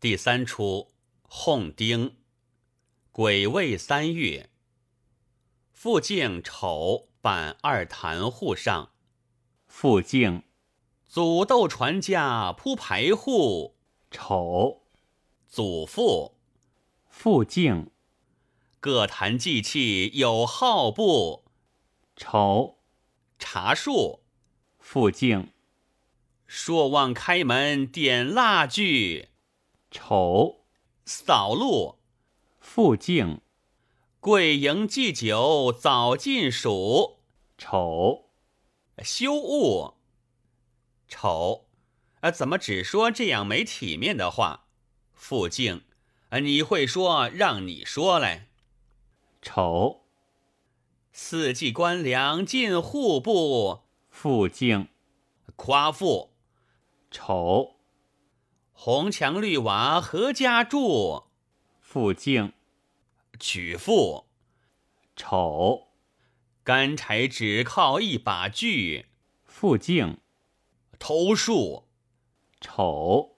第三出哄丁，癸未三月，傅敬丑办二坛户上。傅敬，祖斗传家铺排户。丑，祖父。傅敬，各坛祭器有号布？丑，茶树。傅敬，朔望开门点蜡炬。丑，扫路。复敬，贵迎祭酒早尽暑。丑，羞恶。丑，呃，怎么只说这样没体面的话？复敬，呃，你会说，让你说来。丑，四季官粮进户部。复敬，夸父。丑，红墙绿瓦何家住？傅敬，曲父。丑，干柴只靠一把锯。傅敬，偷树。丑，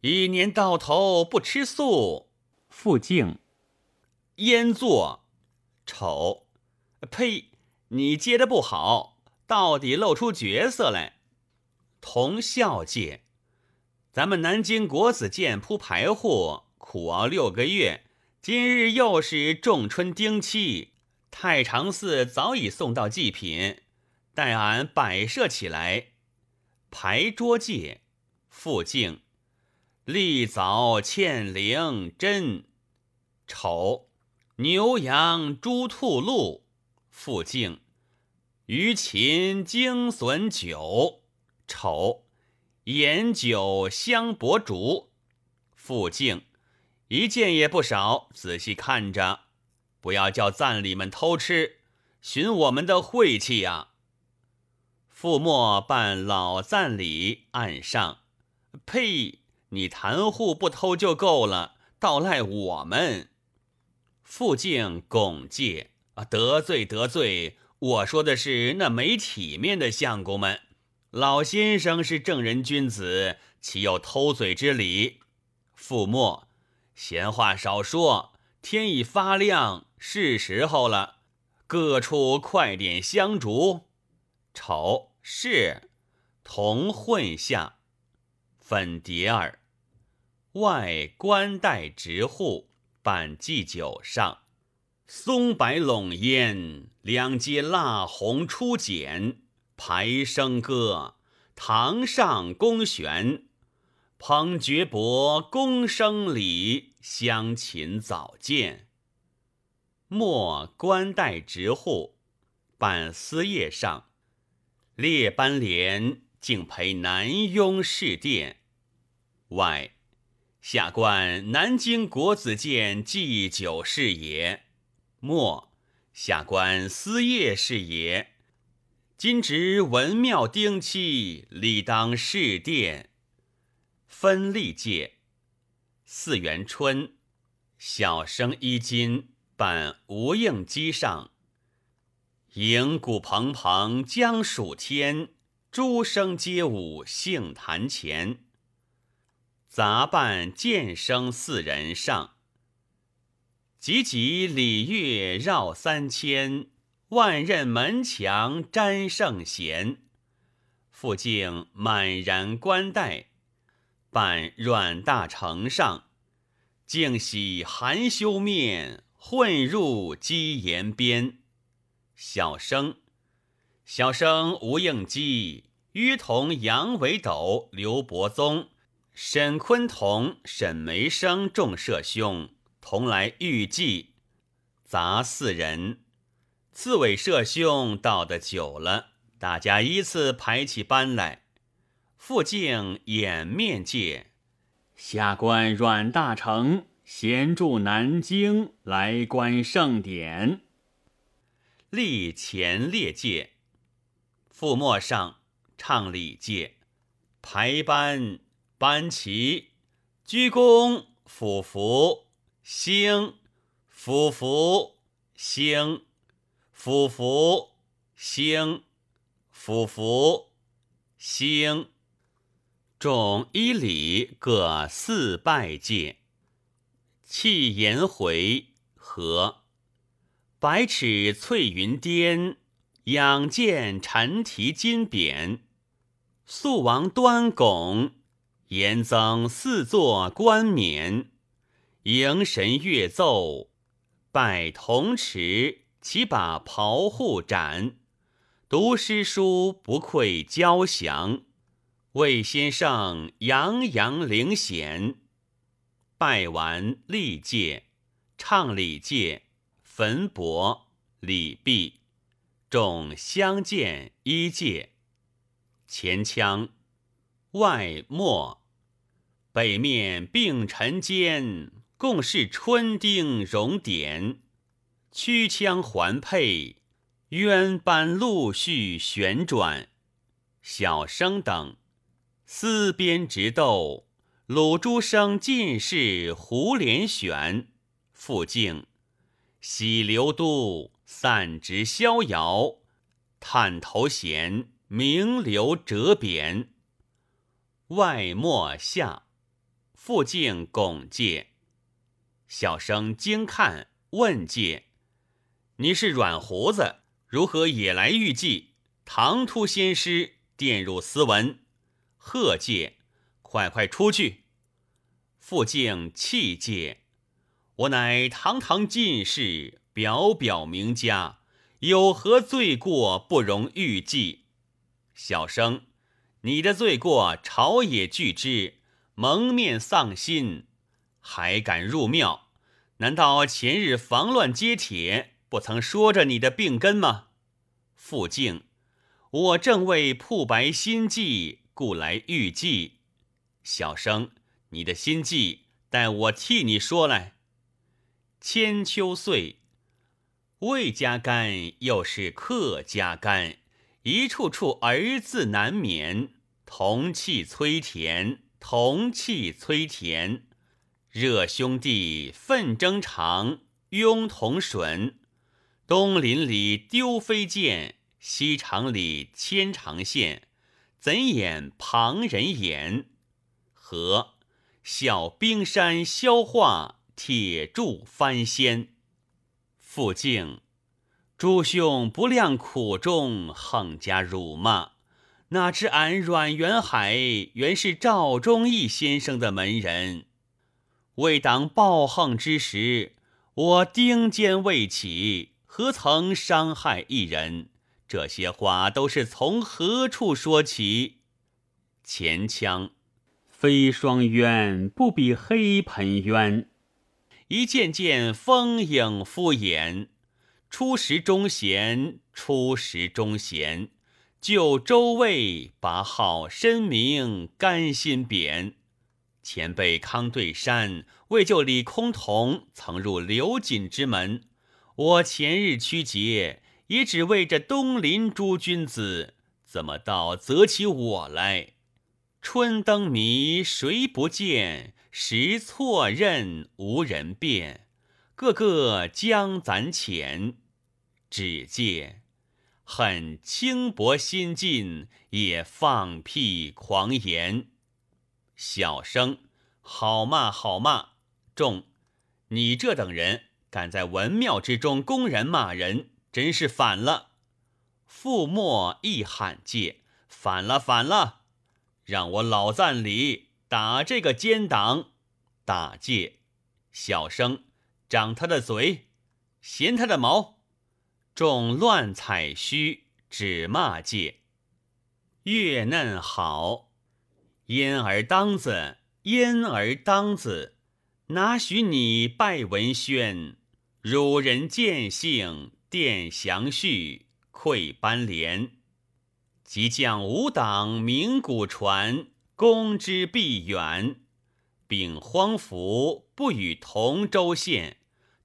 一年到头不吃素。傅敬，烟作。丑，呸！你接的不好，到底露出角色来。同孝界，咱们南京国子监铺排户苦熬六个月，今日又是仲春丁七，太常寺早已送到祭品，待俺摆设起来。牌桌界，傅敬，立早欠灵真。丑。牛羊猪兔鹿，傅敬；鱼禽精笋酒，丑；盐酒香柏竹，傅敬。一件也不少，仔细看着，不要叫赞礼们偷吃，寻我们的晦气呀！傅墨办老赞礼，案上，呸！你坛户不偷就够了，倒赖我们。傅敬拱介啊，得罪得罪！我说的是那没体面的相公们。老先生是正人君子，岂有偷嘴之理？傅墨，闲话少说，天已发亮，是时候了。各处快点香烛。丑是同混下粉蝶儿，外官带直户。办祭酒上，松柏笼烟，两阶蜡红初剪，排笙歌，堂上宫悬，捧爵帛，宫生礼，香琴早见。末官带直户，办司业上，列班联，竟陪南雍侍殿，外。下官南京国子监祭酒是也，末下官司业是也。今值文庙丁期，理当试殿。分历界，四元春，小生衣襟办无应机上。迎鼓蓬蓬将暑天，诸生皆舞杏坛前。杂伴剑生四人上，急急礼乐绕三千，万仞门墙沾圣贤。傅敬满然冠带，办阮大城上，竟喜含羞面，混入鸡言边。小生，小生吴应基，约同杨维斗、刘伯宗。沈坤同、沈梅生众社兄同来御祭，杂四人。刺猬社兄到的久了，大家依次排起班来。傅敬掩面戒，下官阮大成闲住南京，来观盛典。立前列界，傅末上唱礼戒，排班。班旗，鞠躬，俯伏，兴，俯伏，兴，俯伏，兴，俯伏，兴。众一礼各四拜戒。弃颜回和百尺翠云巅，仰见陈题金匾。肃王端拱，严增四座冠冕。迎神乐奏，拜铜池，齐把袍护斩。读诗书，不愧交降。魏先生洋洋领显。拜完历届，唱礼戒，焚帛礼毕，众相见一戒。前腔，外末，北面并陈间。共是春丁熔点，曲腔环佩，渊斑陆续旋转。小生等，丝边直斗，鲁珠生尽是胡连选。复敬，喜流都，散直逍遥，探头衔，名流折扁。外末下，复敬拱介。小生惊看问介：“你是软胡子，如何也来御祭？唐突仙师垫入斯文。”贺介：“快快出去！”傅敬气介：“我乃堂堂进士，表表名家，有何罪过不容遇祭？”小生：“你的罪过，朝野俱知，蒙面丧心。”还敢入庙？难道前日防乱接帖不曾说着你的病根吗？傅敬，我正为铺白心计，故来预计。小生，你的心计，待我替你说来。千秋岁，魏家干又是客家干，一处处儿字难免，同气催田，同气催田。热兄弟奋争长，拥同吮。东林里丢飞剑，西厂里牵长线。怎掩旁人眼？和小冰山消化，铁柱翻仙。傅敬，诸兄不量苦衷，横加辱骂。哪知俺阮元海原是赵忠义先生的门人。为当暴横之时，我丁坚未起，何曾伤害一人？这些话都是从何处说起？前腔，飞霜冤不比黑盆冤，一件件风影敷衍。初时忠贤，初时忠贤，就周卫把好身名甘心贬。前辈康对山为救李空峒，曾入刘瑾之门。我前日屈节，也只为这东林诸君子，怎么倒择起我来？春灯谜谁不见？识错认无人辨，个个将攒浅。只见恨轻薄心尽，也放屁狂言。小生，好骂好骂！众，你这等人敢在文庙之中公然骂人，真是反了！傅墨一喊戒，反了反了！让我老赞礼打这个奸党！打戒！小生掌他的嘴，衔他的毛！众乱采须，只骂戒。月嫩好。焉儿当子，焉儿当子，哪许你拜文宣？汝人见性，殿详序，愧班连。即将五党名古传，公之必远。秉荒服，不与同州县。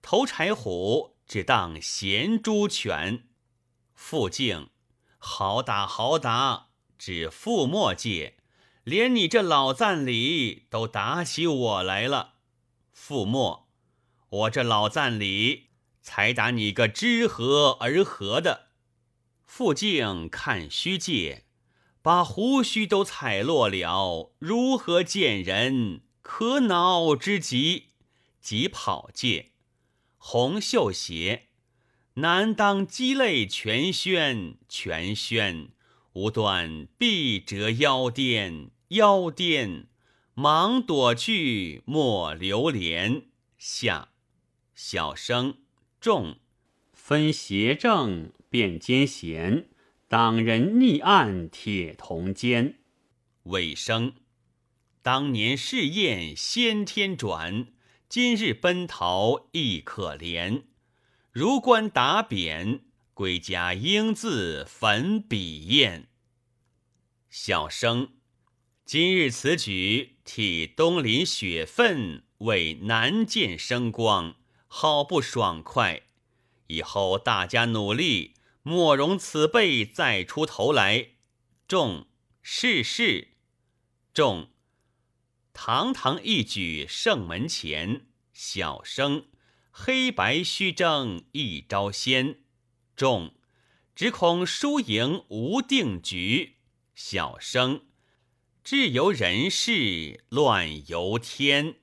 投柴虎，只当衔猪犬。傅敬，好打好打，只傅墨界。连你这老赞礼都打起我来了，傅墨，我这老赞礼才打你个知和而和的。傅敬看虚界，把胡须都踩落了，如何见人？可恼之极。即跑戒，红绣鞋，难当鸡肋全宣，全宣无断必折腰垫，腰垫忙躲去，莫留连。下小生众分邪正，辨奸贤。党人逆案，铁铜坚。尾声，当年试验先天转，今日奔逃亦可怜。如官打扁，归家应自焚笔砚。小生，今日此举，替东林雪愤，为南涧生光，好不爽快。以后大家努力。莫容此辈再出头来！众世事众，堂堂一举圣门前，小生黑白虚争一招先。众只恐输赢无定局，小生自由人事乱由天。